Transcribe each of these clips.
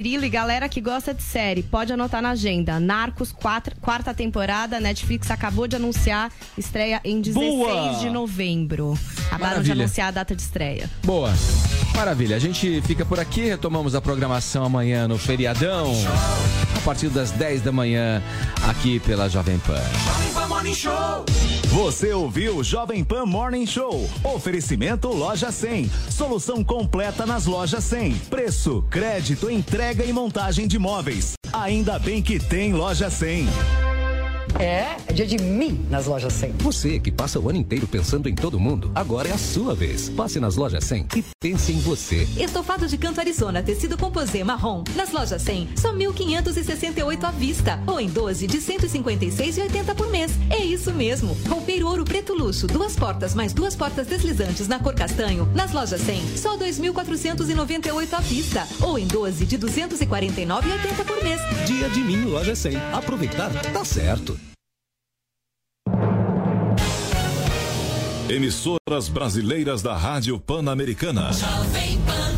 Grilo e galera que gosta de série, pode anotar na agenda. Narcos, quatro, quarta temporada, Netflix acabou de anunciar, estreia em 16 Boa! de novembro. Acabaram de Maravilha. anunciar a data de estreia. Boa. Maravilha. A gente fica por aqui, retomamos a programação amanhã no feriadão, a partir das 10 da manhã, aqui pela Jovem Pan. Você ouviu Jovem Pan Morning Show. Oferecimento Loja 100. Solução completa nas lojas 100. Preço, crédito, entrega e montagem de móveis. Ainda bem que tem Loja 100. É, é dia de mim nas lojas 100. Você que passa o ano inteiro pensando em todo mundo, agora é a sua vez. Passe nas lojas 100 e pense em você. Estofado de canto Arizona, tecido composê marrom. Nas lojas 100, só 1.568 à vista. Ou em 12 de 156,80 por mês. É isso mesmo. Roupeiro ouro preto luxo, duas portas mais duas portas deslizantes na cor castanho. Nas lojas 100, só 2.498 à vista. Ou em 12 de 249,80 por mês. Dia de mim, loja 100. Aproveitar, tá certo. Emissoras brasileiras da Rádio Pan-Americana. Jovem Pan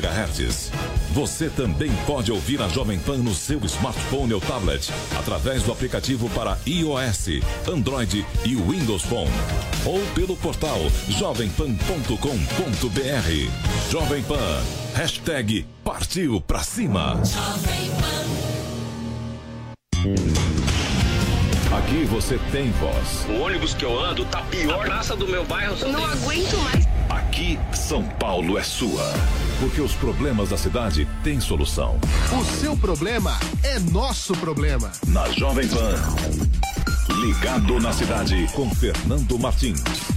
Você também pode ouvir a Jovem Pan no seu smartphone ou tablet, através do aplicativo para iOS, Android e Windows Phone. Ou pelo portal jovempan.com.br. Jovem Pan, hashtag partiu pra cima. Aqui você tem voz. O ônibus que eu ando tá pior. A praça do meu bairro Não tem- aguento mais. Aqui, São Paulo é sua. Porque os problemas da cidade têm solução. O seu problema é nosso problema. Na Jovem Pan. Ligado na cidade com Fernando Martins.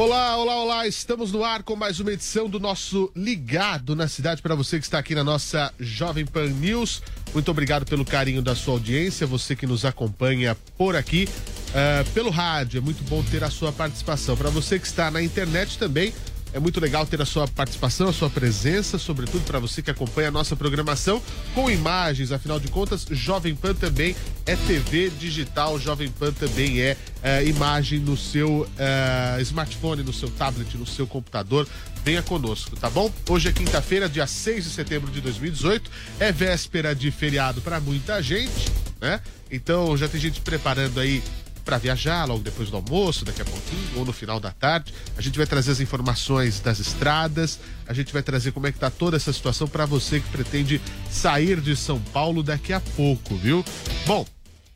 Olá, olá, olá. Estamos no ar com mais uma edição do nosso Ligado na Cidade para você que está aqui na nossa Jovem Pan News. Muito obrigado pelo carinho da sua audiência, você que nos acompanha por aqui eh, pelo rádio. É muito bom ter a sua participação. Para você que está na internet também, é muito legal ter a sua participação, a sua presença, sobretudo para você que acompanha a nossa programação com imagens. Afinal de contas, Jovem Pan também é TV digital, Jovem Pan também é eh, imagem no seu eh, smartphone, no seu tablet, no seu computador. Venha conosco, tá bom? Hoje é quinta-feira, dia 6 de setembro de 2018. É véspera de feriado para muita gente, né? Então já tem gente preparando aí para viajar logo depois do almoço, daqui a pouquinho, ou no final da tarde. A gente vai trazer as informações das estradas, a gente vai trazer como é que tá toda essa situação para você que pretende sair de São Paulo daqui a pouco, viu? Bom,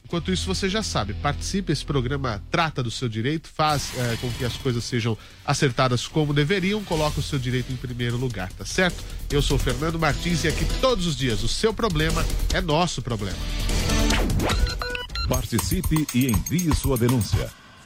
enquanto isso você já sabe, participe, esse programa trata do seu direito, faz eh, com que as coisas sejam acertadas como deveriam, coloca o seu direito em primeiro lugar, tá certo? Eu sou o Fernando Martins e aqui todos os dias o seu problema é nosso problema. Participe e envie sua denúncia.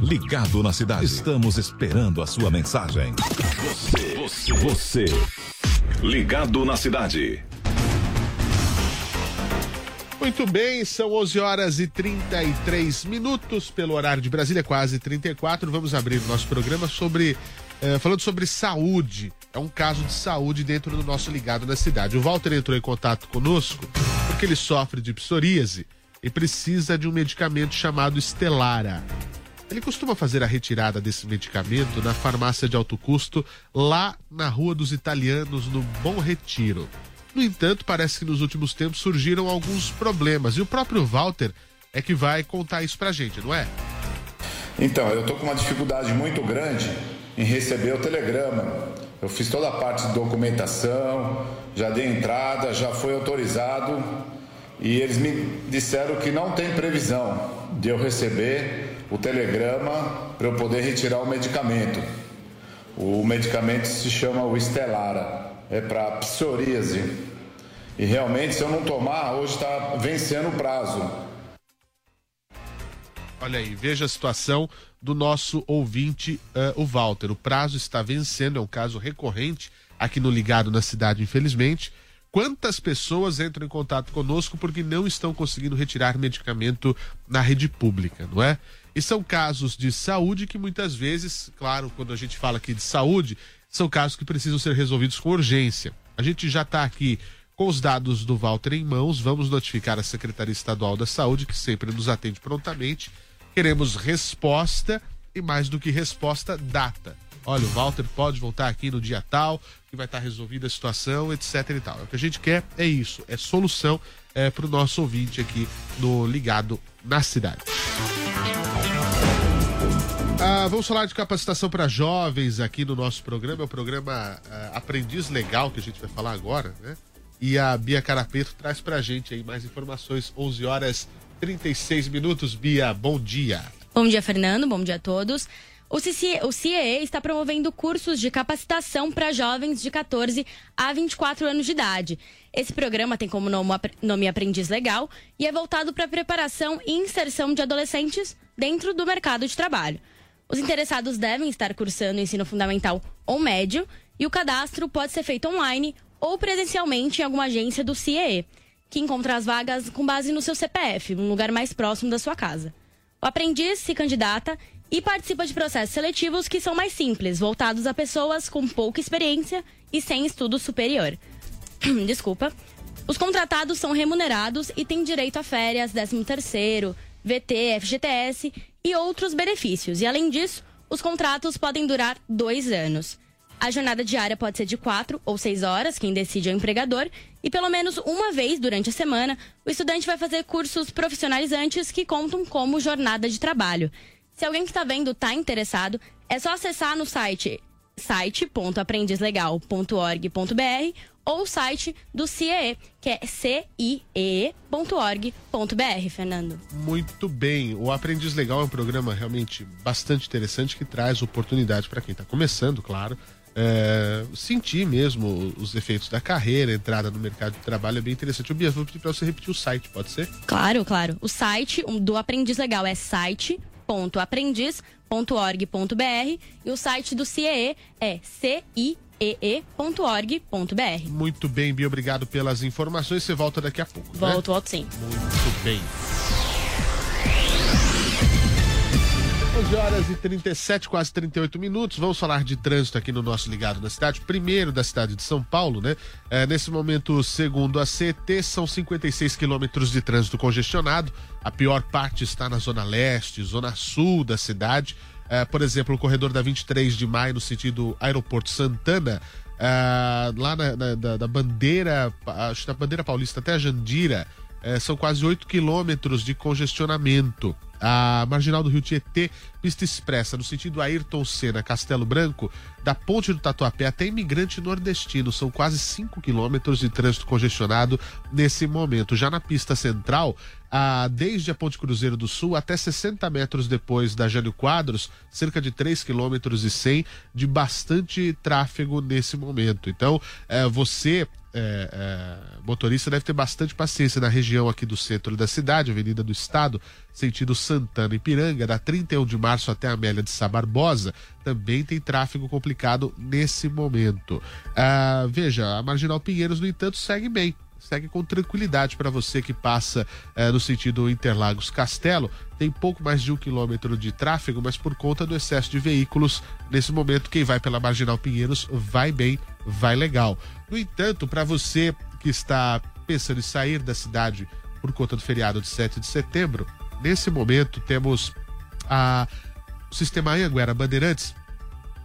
Ligado na Cidade. Estamos esperando a sua mensagem. Você, você, você. Ligado na Cidade. Muito bem, são 11 horas e 33 minutos pelo horário de Brasília, quase 34. Vamos abrir o nosso programa sobre eh, falando sobre saúde. É um caso de saúde dentro do nosso ligado na cidade. O Walter entrou em contato conosco porque ele sofre de psoríase e precisa de um medicamento chamado Estelara. Ele costuma fazer a retirada desse medicamento na farmácia de alto custo, lá na Rua dos Italianos, no Bom Retiro. No entanto, parece que nos últimos tempos surgiram alguns problemas e o próprio Walter é que vai contar isso pra gente, não é? Então, eu tô com uma dificuldade muito grande em receber o telegrama Eu fiz toda a parte de documentação, já dei entrada, já foi autorizado e eles me disseram que não tem previsão de eu receber o telegrama para eu poder retirar o medicamento. O medicamento se chama o Estelara, é para psoríase. E realmente, se eu não tomar, hoje está vencendo o prazo. Olha aí, veja a situação do nosso ouvinte, uh, o Walter. O prazo está vencendo, é um caso recorrente aqui no Ligado na cidade, infelizmente. Quantas pessoas entram em contato conosco porque não estão conseguindo retirar medicamento na rede pública, não é? E são casos de saúde que muitas vezes, claro, quando a gente fala aqui de saúde, são casos que precisam ser resolvidos com urgência. A gente já está aqui com os dados do Walter em mãos, vamos notificar a Secretaria Estadual da Saúde, que sempre nos atende prontamente Queremos resposta e mais do que resposta, data. Olha, o Walter pode voltar aqui no dia tal, que vai estar resolvida a situação, etc e tal. O que a gente quer é isso, é solução é, para o nosso ouvinte aqui no Ligado na Cidade. Ah, vamos falar de capacitação para jovens aqui no nosso programa, é o programa ah, Aprendiz Legal que a gente vai falar agora, né? E a Bia Carapeto traz para a gente aí mais informações, 11 horas 36 minutos. Bia, bom dia. Bom dia, Fernando. Bom dia a todos. O, CIE, está promovendo cursos de capacitação para jovens de 14 a 24 anos de idade. Esse programa tem como nome Aprendiz Legal e é voltado para a preparação e inserção de adolescentes dentro do mercado de trabalho. Os interessados devem estar cursando ensino fundamental ou médio e o cadastro pode ser feito online ou presencialmente em alguma agência do CIE que encontra as vagas com base no seu CPF, um lugar mais próximo da sua casa. O aprendiz se candidata e participa de processos seletivos que são mais simples, voltados a pessoas com pouca experiência e sem estudo superior. Desculpa. Os contratados são remunerados e têm direito a férias, 13º, VT, FGTS e outros benefícios. E além disso, os contratos podem durar dois anos. A jornada diária pode ser de quatro ou seis horas, quem decide é o empregador, e pelo menos uma vez durante a semana, o estudante vai fazer cursos profissionalizantes que contam como jornada de trabalho. Se alguém que está vendo está interessado, é só acessar no site site.aprendizlegal.org.br ou o site do CIE, que é ciee.org.br, Fernando. Muito bem. O Aprendiz Legal é um programa realmente bastante interessante que traz oportunidade para quem está começando, claro, é, sentir mesmo os efeitos da carreira, entrada no mercado de trabalho é bem interessante. O Bia, vou pedir para você repetir o site, pode ser? Claro, claro. O site do Aprendiz Legal é site.aprendiz.org.br e o site do CIE é ciee.org.br. Muito bem, Bia, obrigado pelas informações. Você volta daqui a pouco. Volto, né? volto sim. Muito bem. 11 horas e 37, quase 38 minutos. Vamos falar de trânsito aqui no nosso Ligado na Cidade. Primeiro da cidade de São Paulo, né? É, nesse momento, segundo a CET, são 56 quilômetros de trânsito congestionado. A pior parte está na zona leste, zona sul da cidade. É, por exemplo, o corredor da 23 de maio, no sentido Aeroporto Santana, é, lá na, na da, da, bandeira, acho da bandeira paulista até a Jandira, é, são quase 8 quilômetros de congestionamento a Marginal do Rio Tietê, pista expressa no sentido Ayrton Senna, Castelo Branco, da Ponte do Tatuapé até Imigrante Nordestino. São quase 5 quilômetros de trânsito congestionado nesse momento. Já na pista central, a, desde a Ponte Cruzeiro do Sul até 60 metros depois da Jânio Quadros, cerca de 3 quilômetros e 100 de bastante tráfego nesse momento. Então, é, você é, é, motorista deve ter bastante paciência na região aqui do centro da cidade, Avenida do Estado, sentido Santana e Piranga, da 31 de março até a Amélia de Sá Barbosa, também tem tráfego complicado nesse momento. Ah, veja, a Marginal Pinheiros, no entanto, segue bem segue com tranquilidade para você que passa eh, no sentido Interlagos Castelo. Tem pouco mais de um quilômetro de tráfego, mas por conta do excesso de veículos, nesse momento, quem vai pela Marginal Pinheiros vai bem, vai legal. No entanto, para você que está pensando em sair da cidade por conta do feriado de 7 de setembro, nesse momento temos a, o sistema Anhanguera Bandeirantes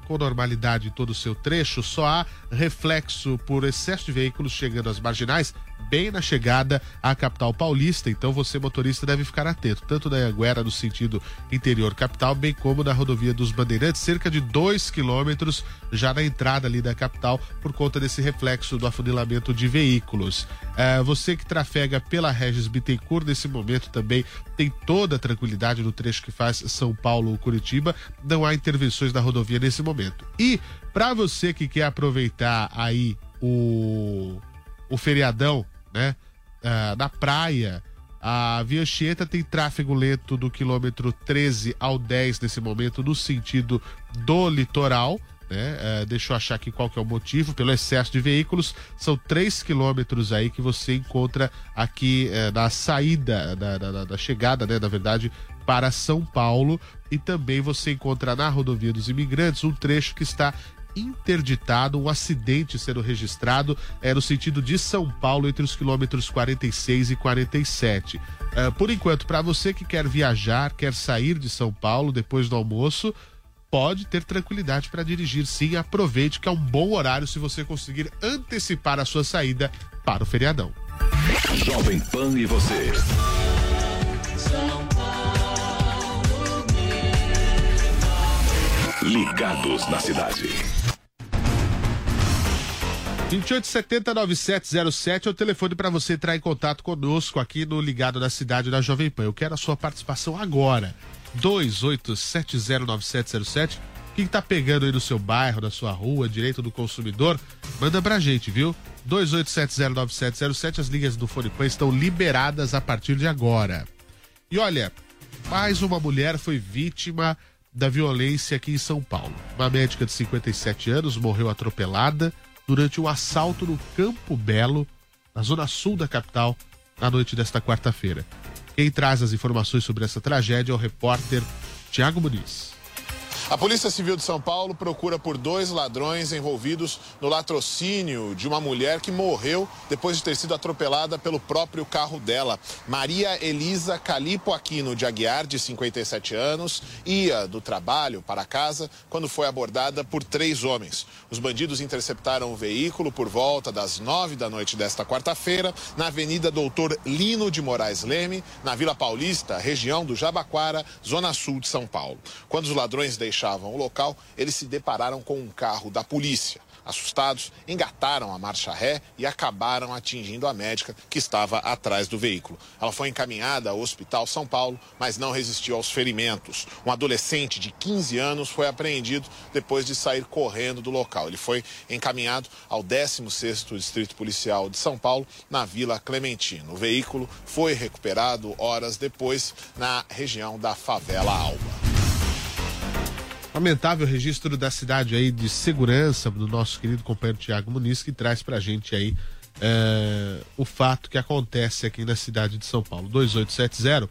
com normalidade em todo o seu trecho, só há reflexo por excesso de veículos chegando às marginais bem na chegada à capital paulista. Então você, motorista, deve ficar atento, tanto da Anguera no sentido interior capital, bem como da rodovia dos Bandeirantes, cerca de 2 quilômetros já na entrada ali da capital, por conta desse reflexo do afunilamento de veículos. É, você que trafega pela Regis Bittencourt, nesse momento também tem toda a tranquilidade no trecho que faz São Paulo-Curitiba, não há intervenções na rodovia nesse momento. E para você que quer aproveitar aí o, o feriadão né? Uh, na praia. A Via Chieta tem tráfego lento do quilômetro 13 ao 10 nesse momento, no sentido do litoral. Né? Uh, deixa eu achar aqui qual que é o motivo, pelo excesso de veículos. São 3 quilômetros aí que você encontra aqui uh, na saída, da, da, da chegada, né? Na verdade, para São Paulo. E também você encontra na rodovia dos imigrantes um trecho que está interditado, um acidente sendo registrado é, no sentido de São Paulo, entre os quilômetros 46 e 47. É, por enquanto, para você que quer viajar, quer sair de São Paulo depois do almoço, pode ter tranquilidade para dirigir sim. Aproveite que é um bom horário se você conseguir antecipar a sua saída para o feriadão. Jovem Pan e você. Ligados na cidade. 2870-9707 é o telefone para você entrar em contato conosco aqui no Ligado da Cidade da Jovem Pan. Eu quero a sua participação agora. 28709707. Quem tá pegando aí no seu bairro, na sua rua, direito do consumidor, manda pra gente, viu? 28709707. As linhas do Fone Pan estão liberadas a partir de agora. E olha, mais uma mulher foi vítima da violência aqui em São Paulo. Uma médica de 57 anos morreu atropelada durante um assalto no Campo Belo, na zona sul da capital, na noite desta quarta-feira. Quem traz as informações sobre essa tragédia é o repórter Tiago Muniz. A Polícia Civil de São Paulo procura por dois ladrões envolvidos no latrocínio de uma mulher que morreu depois de ter sido atropelada pelo próprio carro dela. Maria Elisa Calipo Aquino de Aguiar, de 57 anos, ia do trabalho para casa quando foi abordada por três homens. Os bandidos interceptaram o veículo por volta das nove da noite desta quarta-feira, na Avenida Doutor Lino de Moraes Leme, na Vila Paulista, região do Jabaquara, zona sul de São Paulo. Quando os ladrões deixaram deixavam o local, eles se depararam com um carro da polícia. Assustados, engataram a marcha ré e acabaram atingindo a médica que estava atrás do veículo. Ela foi encaminhada ao Hospital São Paulo, mas não resistiu aos ferimentos. Um adolescente de 15 anos foi apreendido depois de sair correndo do local. Ele foi encaminhado ao 16º Distrito Policial de São Paulo, na Vila Clementino. O veículo foi recuperado horas depois na região da Favela Alba. Lamentável registro da cidade aí de segurança do nosso querido companheiro Tiago Muniz, que traz pra gente aí é, o fato que acontece aqui na cidade de São Paulo. 2870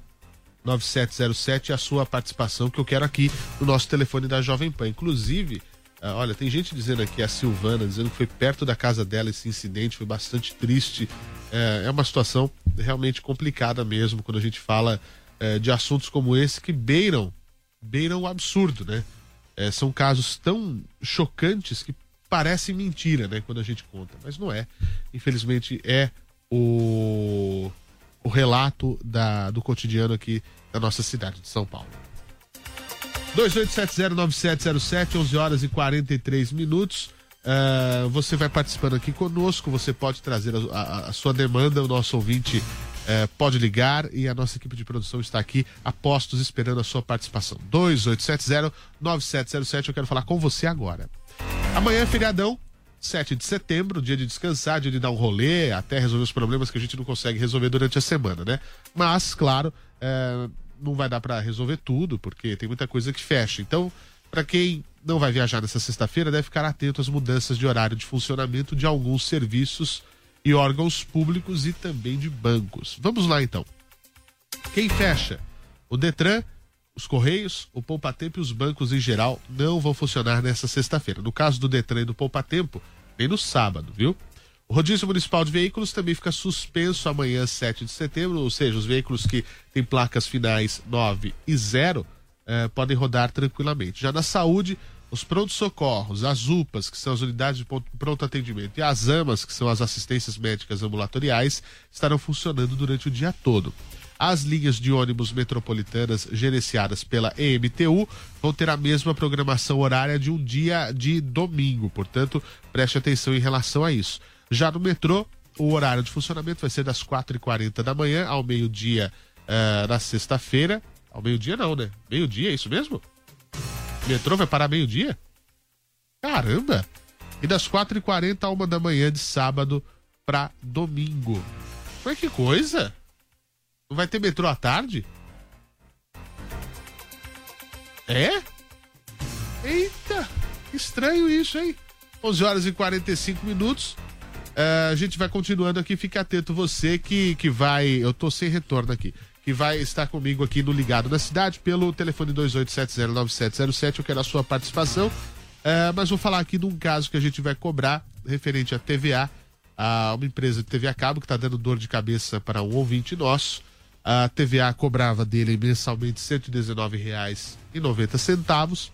9707 é a sua participação que eu quero aqui no nosso telefone da Jovem Pan. Inclusive, é, olha, tem gente dizendo aqui, a Silvana, dizendo que foi perto da casa dela esse incidente, foi bastante triste. É, é uma situação realmente complicada mesmo quando a gente fala de assuntos como esse que beiram, beiram o absurdo, né? É, são casos tão chocantes que parecem mentira, né, quando a gente conta, mas não é. Infelizmente é o, o relato da, do cotidiano aqui da nossa cidade de São Paulo. 28709707, 11 horas e 43 minutos. Uh, você vai participando aqui conosco, você pode trazer a, a, a sua demanda, o nosso ouvinte é, pode ligar e a nossa equipe de produção está aqui a postos esperando a sua participação. 2870-9707, eu quero falar com você agora. Amanhã é feriadão, 7 de setembro, dia de descansar, dia de dar um rolê, até resolver os problemas que a gente não consegue resolver durante a semana, né? Mas, claro, é, não vai dar para resolver tudo, porque tem muita coisa que fecha. Então, para quem não vai viajar nessa sexta-feira, deve ficar atento às mudanças de horário de funcionamento de alguns serviços e órgãos públicos e também de bancos. Vamos lá então. Quem fecha? O Detran, os Correios, o Poupa Tempo e os bancos em geral não vão funcionar nessa sexta-feira. No caso do Detran e do Poupa Tempo, nem no sábado, viu? O rodízio municipal de veículos também fica suspenso amanhã, 7 de setembro, ou seja, os veículos que têm placas finais 9 e 0 eh, podem rodar tranquilamente. Já na saúde, os prontos-socorros, as UPAs, que são as unidades de pronto atendimento, e as AMAs, que são as assistências médicas ambulatoriais, estarão funcionando durante o dia todo. As linhas de ônibus metropolitanas gerenciadas pela EMTU vão ter a mesma programação horária de um dia de domingo, portanto, preste atenção em relação a isso. Já no metrô, o horário de funcionamento vai ser das 4h40 da manhã ao meio-dia uh, na sexta-feira. Ao meio-dia não, né? Meio-dia, é isso mesmo? Metrô vai parar meio-dia? Caramba! E das 4h40 a 1 da manhã de sábado para domingo. Mas que coisa! Não vai ter metrô à tarde? É? Eita! Estranho isso, hein? 11 horas e 45 minutos. Uh, a gente vai continuando aqui. Fique atento, você que, que vai. Eu tô sem retorno aqui que vai estar comigo aqui no Ligado na Cidade pelo telefone 28709707. Eu quero a sua participação. É, mas vou falar aqui de um caso que a gente vai cobrar referente à TVA, a uma empresa de TV a cabo que está dando dor de cabeça para um ouvinte nosso. A TVA cobrava dele mensalmente R$ 119,90.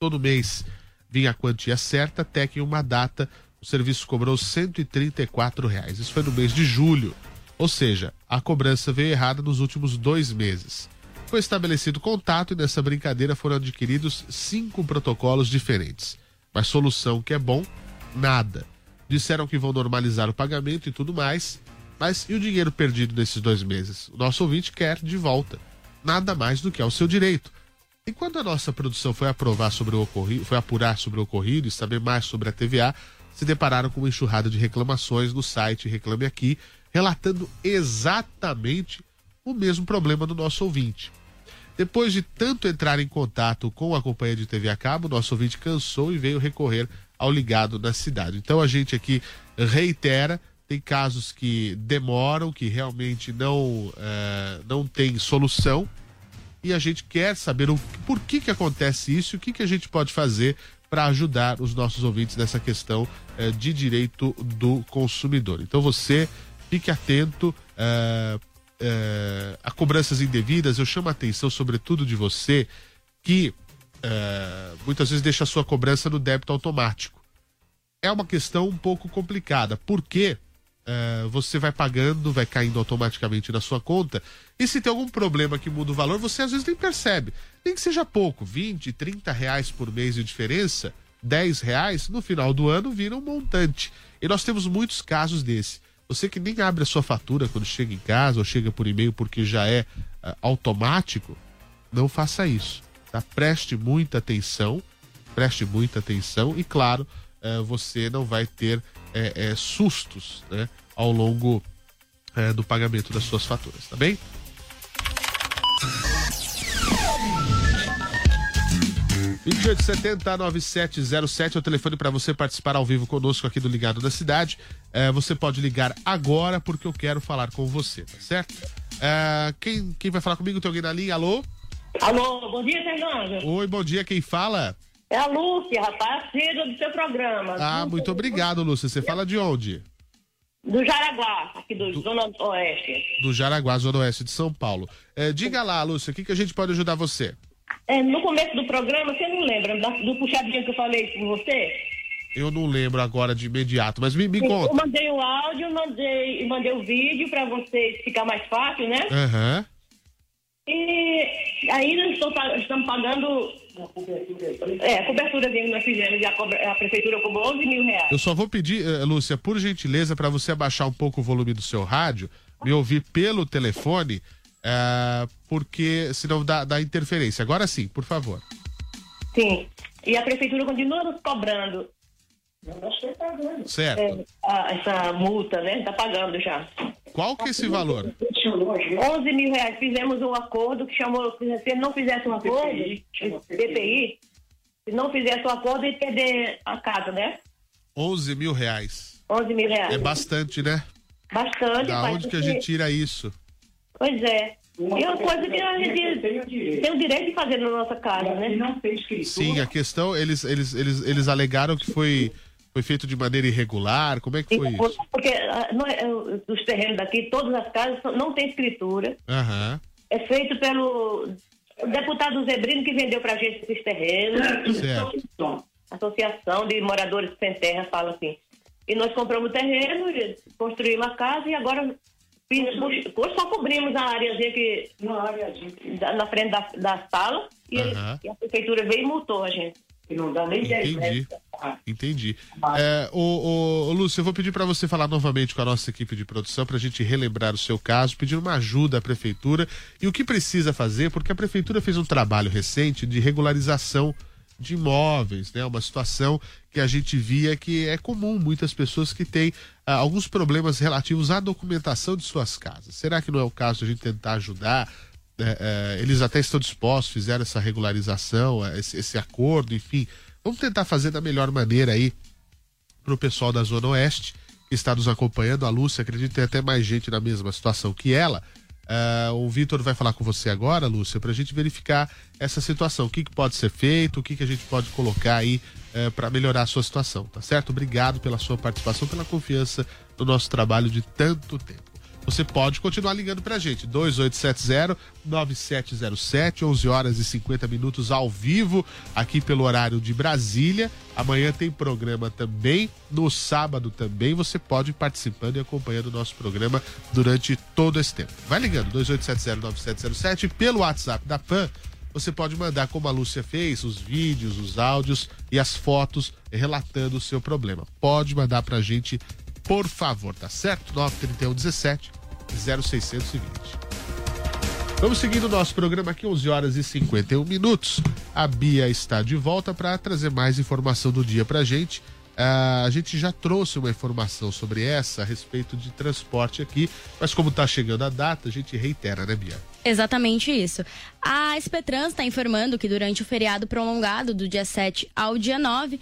Todo mês vinha a quantia certa, até que em uma data o serviço cobrou 134 reais. Isso foi no mês de julho. Ou seja, a cobrança veio errada nos últimos dois meses. Foi estabelecido contato e nessa brincadeira foram adquiridos cinco protocolos diferentes. Mas solução que é bom, nada. Disseram que vão normalizar o pagamento e tudo mais, mas e o dinheiro perdido nesses dois meses? O nosso ouvinte quer de volta. Nada mais do que é o seu direito. E quando a nossa produção foi aprovar sobre o ocorrido, foi apurar sobre o ocorrido e saber mais sobre a TVA, se depararam com uma enxurrada de reclamações no site Reclame Aqui, relatando exatamente o mesmo problema do nosso ouvinte. Depois de tanto entrar em contato com a companhia de TV a cabo, nosso ouvinte cansou e veio recorrer ao ligado na cidade. Então a gente aqui reitera, tem casos que demoram, que realmente não, é, não tem solução, e a gente quer saber o, por que, que acontece isso e o que, que a gente pode fazer para ajudar os nossos ouvintes nessa questão é, de direito do consumidor. Então você fique atento uh, uh, a cobranças indevidas. Eu chamo a atenção, sobretudo, de você que uh, muitas vezes deixa a sua cobrança no débito automático. É uma questão um pouco complicada, porque você vai pagando, vai caindo automaticamente na sua conta, e se tem algum problema que muda o valor, você às vezes nem percebe. Nem que seja pouco, 20, 30 reais por mês de diferença, 10 reais, no final do ano vira um montante. E nós temos muitos casos desse. Você que nem abre a sua fatura quando chega em casa ou chega por e-mail porque já é uh, automático, não faça isso. Tá? Preste muita atenção, preste muita atenção e, claro, uh, você não vai ter uh, sustos né, ao longo do pagamento das suas faturas, tá bem? 2870-9707 é o telefone para você participar ao vivo conosco aqui do Ligado da Cidade. É, você pode ligar agora porque eu quero falar com você, tá certo? É, quem, quem vai falar comigo? Tem alguém na linha? Alô? Alô, bom dia, Fernando. Oi, bom dia, quem fala? É a Lúcia, rapaz, filha do seu programa. Ah, muito obrigado, Lúcia. Você fala de onde? Do Jaraguá, aqui do, do Zona Oeste. Do Jaraguá, Zona Oeste de São Paulo. É, diga lá, Lúcia, o que, que a gente pode ajudar você? É, no começo do programa, você não lembra do puxadinho que eu falei com você? Eu não lembro agora de imediato, mas me, me conta. Eu mandei o áudio, mandei, mandei o vídeo para vocês ficar mais fácil, né? Aham. Uhum. E ainda estou, estamos pagando. É, a cobertura que nós fizemos, a, a prefeitura cobrou 11 mil reais. Eu só vou pedir, uh, Lúcia, por gentileza, para você abaixar um pouco o volume do seu rádio, me ouvir pelo telefone é, porque senão dá, dá interferência. Agora sim, por favor. Sim. E a prefeitura continua nos cobrando. Certo. É, a, essa multa, né? Está pagando já. Qual que é esse valor? 11 mil reais. Fizemos um acordo que chamou. Se não fizesse um acordo, DPI, se não fizesse um acordo, ia perder a casa, né? 11 mil reais. 11 mil reais. É bastante, né? Bastante. Da onde que a gente tira isso? Pois é. E uma coisa que a gente tem o direito de fazer na nossa casa, né? não tem escritura. Sim, a questão, eles, eles, eles, eles alegaram que foi, foi feito de maneira irregular. Como é que foi isso? Porque ah, é, os terrenos daqui, todas as casas, não tem escritura. Uhum. É feito pelo deputado Zebrino que vendeu pra gente esses terrenos. Certo. Associação de Moradores Sem Terra fala assim. E nós compramos o terreno, construímos a casa e agora hoje só cobrimos a areazinha que da- na frente da, da sala e, ele- e a prefeitura veio e multou a gente. E não dá nem Entendi. Entendi. É, ô, Lúcio, eu vou pedir para você falar novamente com a nossa equipe de produção para a gente relembrar o seu caso, pedir uma ajuda à prefeitura e o que precisa fazer, porque a prefeitura fez um trabalho recente de regularização de imóveis, né? Uma situação que a gente via que é comum, muitas pessoas que têm ah, alguns problemas relativos à documentação de suas casas. Será que não é o caso de a gente tentar ajudar? É, é, eles até estão dispostos, fizeram essa regularização, é, esse, esse acordo, enfim. Vamos tentar fazer da melhor maneira aí para o pessoal da Zona Oeste que está nos acompanhando. A Lúcia, acredito que tem até mais gente na mesma situação que ela. Ah, o Vitor vai falar com você agora, Lúcia, para a gente verificar essa situação. O que, que pode ser feito, o que, que a gente pode colocar aí para melhorar a sua situação, tá certo? Obrigado pela sua participação, pela confiança no nosso trabalho de tanto tempo. Você pode continuar ligando pra gente, 2870-9707, 11 horas e 50 minutos ao vivo, aqui pelo horário de Brasília. Amanhã tem programa também, no sábado também. Você pode ir participando e acompanhando o nosso programa durante todo esse tempo. Vai ligando, 2870-9707, pelo WhatsApp da PAN. Você pode mandar, como a Lúcia fez, os vídeos, os áudios e as fotos relatando o seu problema. Pode mandar pra gente por favor, tá certo? 931 17 0620. Vamos seguindo o nosso programa aqui, 11 horas e 51 minutos. A Bia está de volta para trazer mais informação do dia pra gente. Ah, a gente já trouxe uma informação sobre essa a respeito de transporte aqui, mas como tá chegando a data, a gente reitera, né, Bia? Exatamente isso. A SPTrans está informando que durante o feriado prolongado do dia 7 ao dia 9,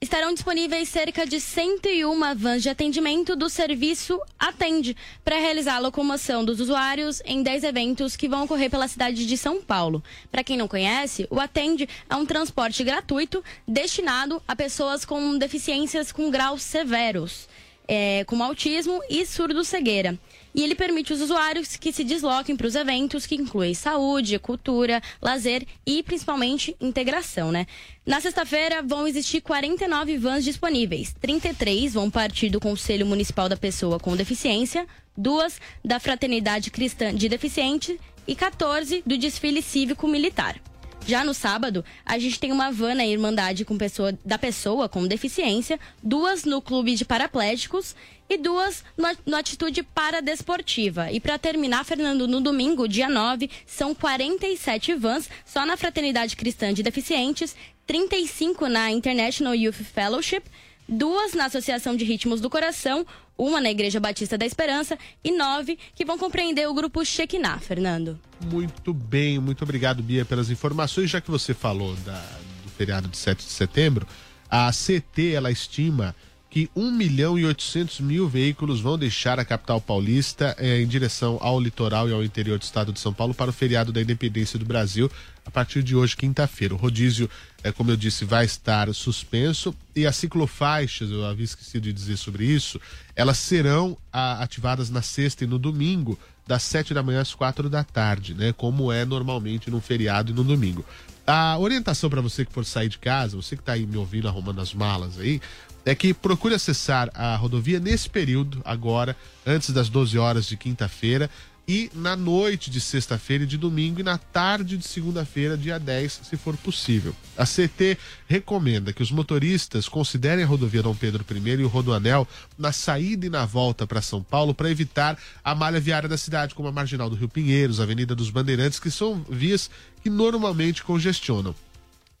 estarão disponíveis cerca de 101 vans de atendimento do serviço Atende para realizar a locomoção dos usuários em 10 eventos que vão ocorrer pela cidade de São Paulo. Para quem não conhece, o Atende é um transporte gratuito destinado a pessoas com deficiências com graus severos, é, como autismo e surdo-cegueira. E ele permite os usuários que se desloquem para os eventos que incluem saúde, cultura, lazer e principalmente integração, né? Na sexta-feira vão existir 49 vans disponíveis. 33 vão partir do Conselho Municipal da Pessoa com Deficiência, duas da Fraternidade Cristã de Deficiente e 14 do Desfile Cívico Militar. Já no sábado, a gente tem uma van na Irmandade com pessoa, da pessoa com deficiência, duas no Clube de Paraplégicos e duas no, no Atitude Paradesportiva. E para terminar, Fernando, no domingo, dia 9, são 47 vans só na Fraternidade Cristã de Deficientes, 35 na International Youth Fellowship, duas na Associação de Ritmos do Coração, uma na Igreja Batista da Esperança e nove que vão compreender o grupo Shekinah, Fernando. Muito bem, muito obrigado, Bia, pelas informações. Já que você falou da- do feriado de 7 de setembro, a CT ela estima que 1 milhão e 800 mil veículos vão deixar a capital paulista eh, em direção ao litoral e ao interior do estado de São Paulo para o feriado da independência do Brasil a partir de hoje, quinta-feira. O rodízio, eh, como eu disse, vai estar suspenso e as ciclofaixas, eu havia esquecido de dizer sobre isso, elas serão ah, ativadas na sexta e no domingo, das 7 da manhã às quatro da tarde, né? Como é normalmente no feriado e no domingo. A orientação para você que for sair de casa, você que está aí me ouvindo arrumando as malas aí, é que procure acessar a rodovia nesse período, agora, antes das 12 horas de quinta-feira, e na noite de sexta-feira e de domingo, e na tarde de segunda-feira, dia 10, se for possível. A CT recomenda que os motoristas considerem a rodovia Dom Pedro I e o Rodoanel na saída e na volta para São Paulo para evitar a malha viária da cidade, como a Marginal do Rio Pinheiros, a Avenida dos Bandeirantes, que são vias que normalmente congestionam.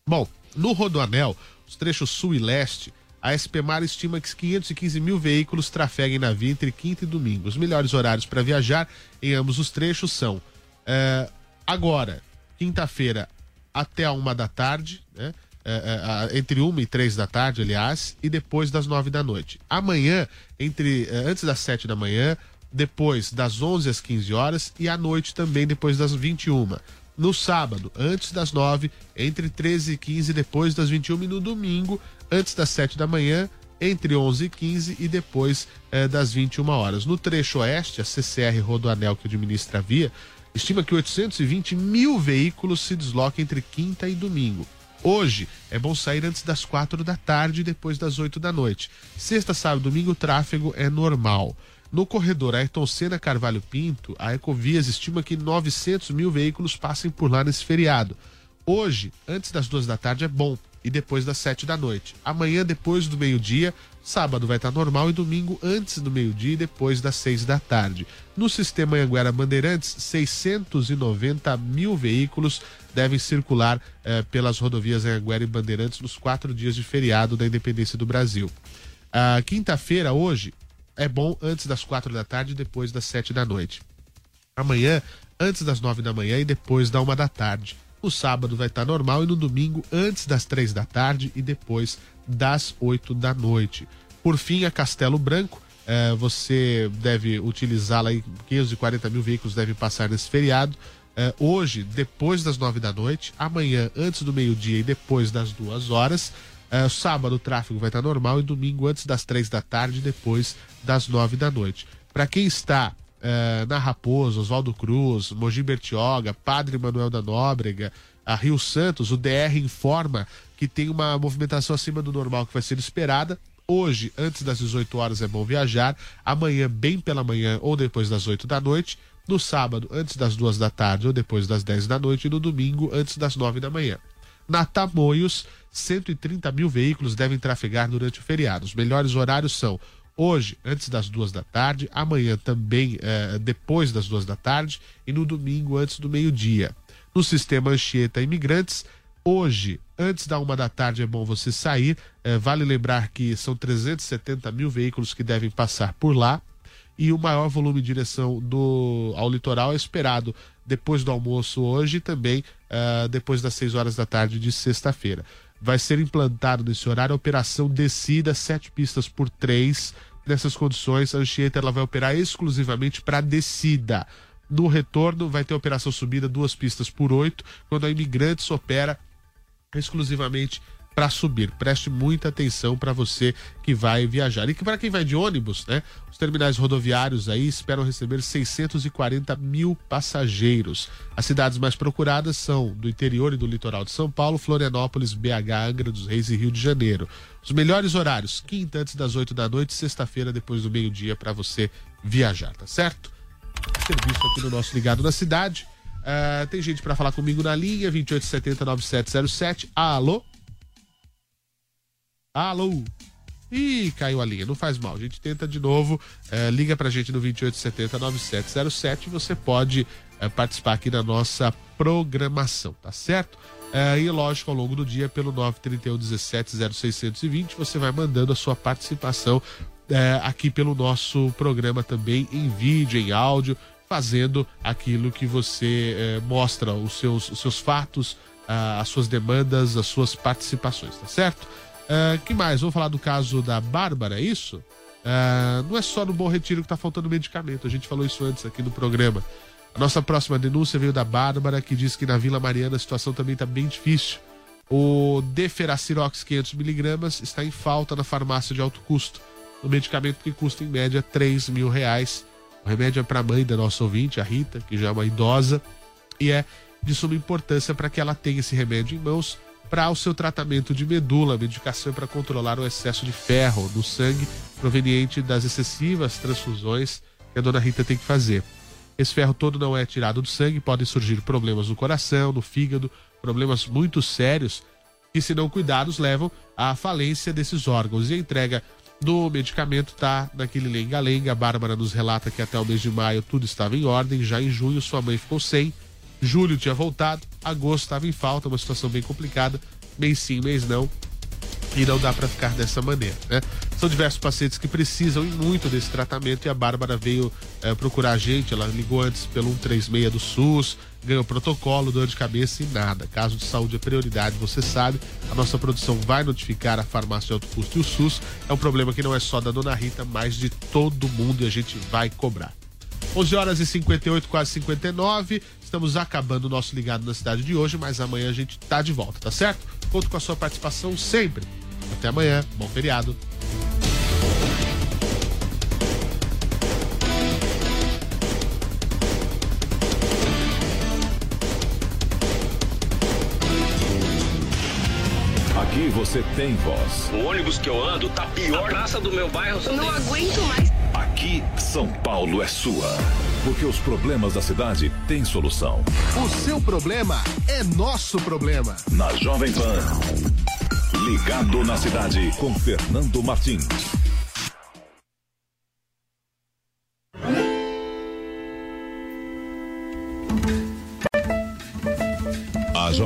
Bom, no Rodoanel, os trechos sul e leste, a SPMar estima que 515 mil veículos trafeguem na via entre quinta e domingo. Os melhores horários para viajar em ambos os trechos são eh, agora, quinta-feira, até a uma da tarde, né? Eh, a- entre uma e três da tarde, aliás, e depois das nove da noite. Amanhã, entre antes das sete da manhã, depois das 11 às 15 horas e à noite também depois das 21. No sábado, antes das 9, entre 13 e 15, depois das 21 e no domingo, antes das 7 da manhã, entre 11 e 15 e depois eh, das 21 horas. No trecho oeste, a CCR Rodoanel que administra a via, estima que 820 mil veículos se desloquem entre quinta e domingo. Hoje é bom sair antes das quatro da tarde e depois das oito da noite. Sexta, sábado e domingo o tráfego é normal. No corredor Ayrton Senna Carvalho Pinto, a Ecovias estima que 900 mil veículos passem por lá nesse feriado. Hoje, antes das duas da tarde, é bom e depois das sete da noite. Amanhã, depois do meio-dia, sábado vai estar normal e domingo antes do meio-dia e depois das seis da tarde. No sistema Anguera Bandeirantes, 690 mil veículos devem circular eh, pelas rodovias Anguera e Bandeirantes nos quatro dias de feriado da independência do Brasil. A quinta-feira, hoje, é bom antes das quatro da tarde e depois das sete da noite. Amanhã, antes das nove da manhã e depois da uma da tarde. No sábado vai estar normal e no domingo antes das três da tarde e depois das oito da noite. Por fim, a Castelo Branco, eh, você deve utilizá-la aí, 540 mil veículos devem passar nesse feriado. Eh, hoje, depois das nove da noite, amanhã, antes do meio-dia e depois das duas horas. Eh, sábado o tráfego vai estar normal e domingo antes das três da tarde e depois das nove da noite. Para quem está eh, na Raposo, Oswaldo Cruz, Mogi Bertioga, Padre Manuel da Nóbrega, a Rio Santos, o DR informa que tem uma movimentação acima do normal que vai ser esperada. Hoje, antes das 18 horas, é bom viajar. Amanhã, bem pela manhã ou depois das 8 da noite. No sábado, antes das 2 da tarde ou depois das 10 da noite. E no domingo, antes das 9 da manhã. Na Tamoios, 130 mil veículos devem trafegar durante o feriado. Os melhores horários são hoje, antes das duas da tarde, amanhã também eh, depois das duas da tarde e no domingo antes do meio-dia. No sistema Anchieta Imigrantes, hoje, antes da uma da tarde, é bom você sair. Eh, vale lembrar que são 370 mil veículos que devem passar por lá e o maior volume de direção do, ao litoral é esperado depois do almoço hoje e também eh, depois das 6 horas da tarde de sexta-feira. Vai ser implantado nesse horário a operação descida, sete pistas por três. Nessas condições, a Anchieta ela vai operar exclusivamente para descida. No retorno, vai ter operação subida, duas pistas por oito, quando a Imigrantes opera exclusivamente para subir. Preste muita atenção para você que vai viajar. E que para quem vai de ônibus, né? Os terminais rodoviários aí esperam receber 640 mil passageiros. As cidades mais procuradas são do interior e do litoral de São Paulo, Florianópolis, BH, Angra dos Reis e Rio de Janeiro. Os melhores horários, quinta antes das 8 da noite, sexta-feira depois do meio-dia para você viajar, tá certo? Serviço aqui no nosso Ligado na Cidade. Uh, tem gente para falar comigo na linha, 2870 9707. Alô? Alô? Ih, caiu a linha, não faz mal. A gente tenta de novo. Eh, liga pra gente no 2870-9707. Você pode eh, participar aqui da nossa programação, tá certo? Eh, e lógico, ao longo do dia, pelo 931 17 0620, você vai mandando a sua participação aqui pelo nosso programa também, em vídeo, em áudio, fazendo aquilo que você mostra, os seus, os seus fatos, ah, as suas demandas, as suas participações, tá certo? Uh, que mais? Vamos falar do caso da Bárbara, é isso? Uh, não é só no Bom Retiro que está faltando medicamento, a gente falou isso antes aqui no programa. A nossa próxima denúncia veio da Bárbara, que diz que na Vila Mariana a situação também está bem difícil. O Deferacirox 500mg está em falta na farmácia de alto custo. Um medicamento que custa em média 3 mil reais. O remédio é para a mãe da nossa ouvinte, a Rita, que já é uma idosa, e é de suma importância para que ela tenha esse remédio em mãos para o seu tratamento de medula, medicação para controlar o excesso de ferro no sangue proveniente das excessivas transfusões que a dona Rita tem que fazer. Esse ferro todo não é tirado do sangue, podem surgir problemas no coração, no fígado, problemas muito sérios que, se não cuidados, levam à falência desses órgãos. E a entrega do medicamento está naquele lenga-lenga. Bárbara nos relata que até o mês de maio tudo estava em ordem, já em junho sua mãe ficou sem Julho tinha voltado, agosto estava em falta, uma situação bem complicada. Mês sim, mês não. E não dá para ficar dessa maneira, né? São diversos pacientes que precisam muito desse tratamento e a Bárbara veio é, procurar a gente. Ela ligou antes pelo 136 do SUS, ganhou protocolo, dor de cabeça e nada. Caso de saúde é prioridade, você sabe. A nossa produção vai notificar a farmácia de alto custo e o SUS. É um problema que não é só da dona Rita, mas de todo mundo e a gente vai cobrar. 11 horas e 58, quase 59. Estamos acabando o nosso ligado na cidade de hoje, mas amanhã a gente tá de volta, tá certo? Conto com a sua participação sempre. Até amanhã. Bom feriado. Aqui você tem voz. O ônibus que eu ando tá pior. A praça do meu bairro. Eu não aguento mais Aqui, São Paulo é sua. Porque os problemas da cidade têm solução. O seu problema é nosso problema. Na Jovem Pan. Ligado na cidade com Fernando Martins.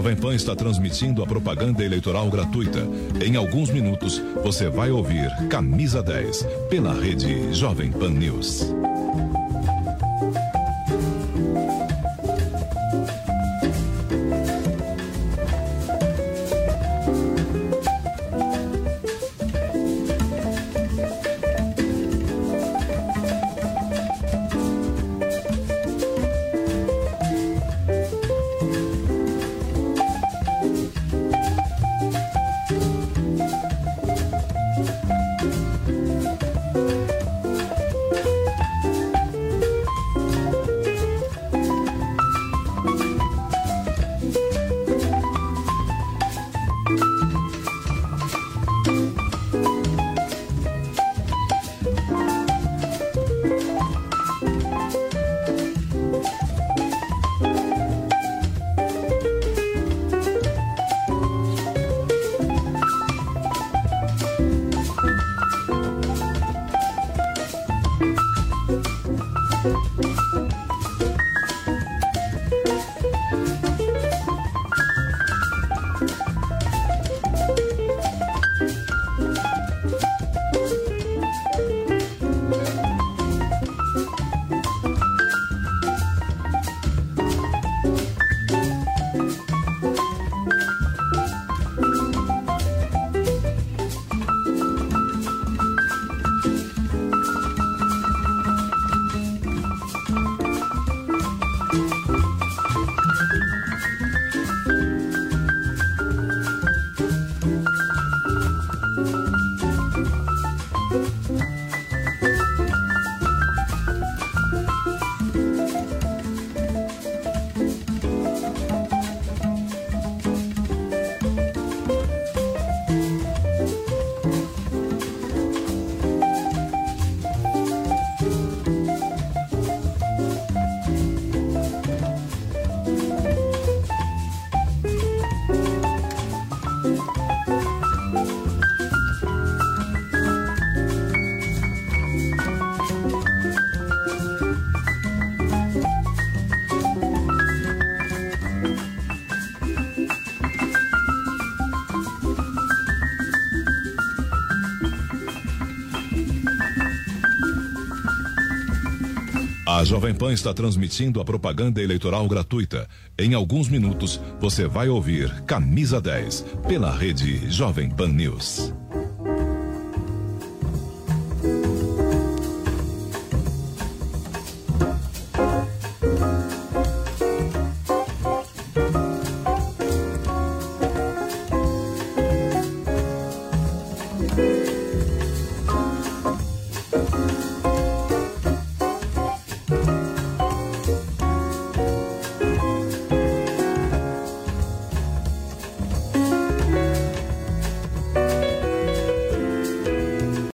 Jovem Pan está transmitindo a propaganda eleitoral gratuita. Em alguns minutos, você vai ouvir Camisa 10 pela rede Jovem Pan News. A Jovem Pan está transmitindo a propaganda eleitoral gratuita. Em alguns minutos, você vai ouvir Camisa 10 pela rede Jovem Pan News.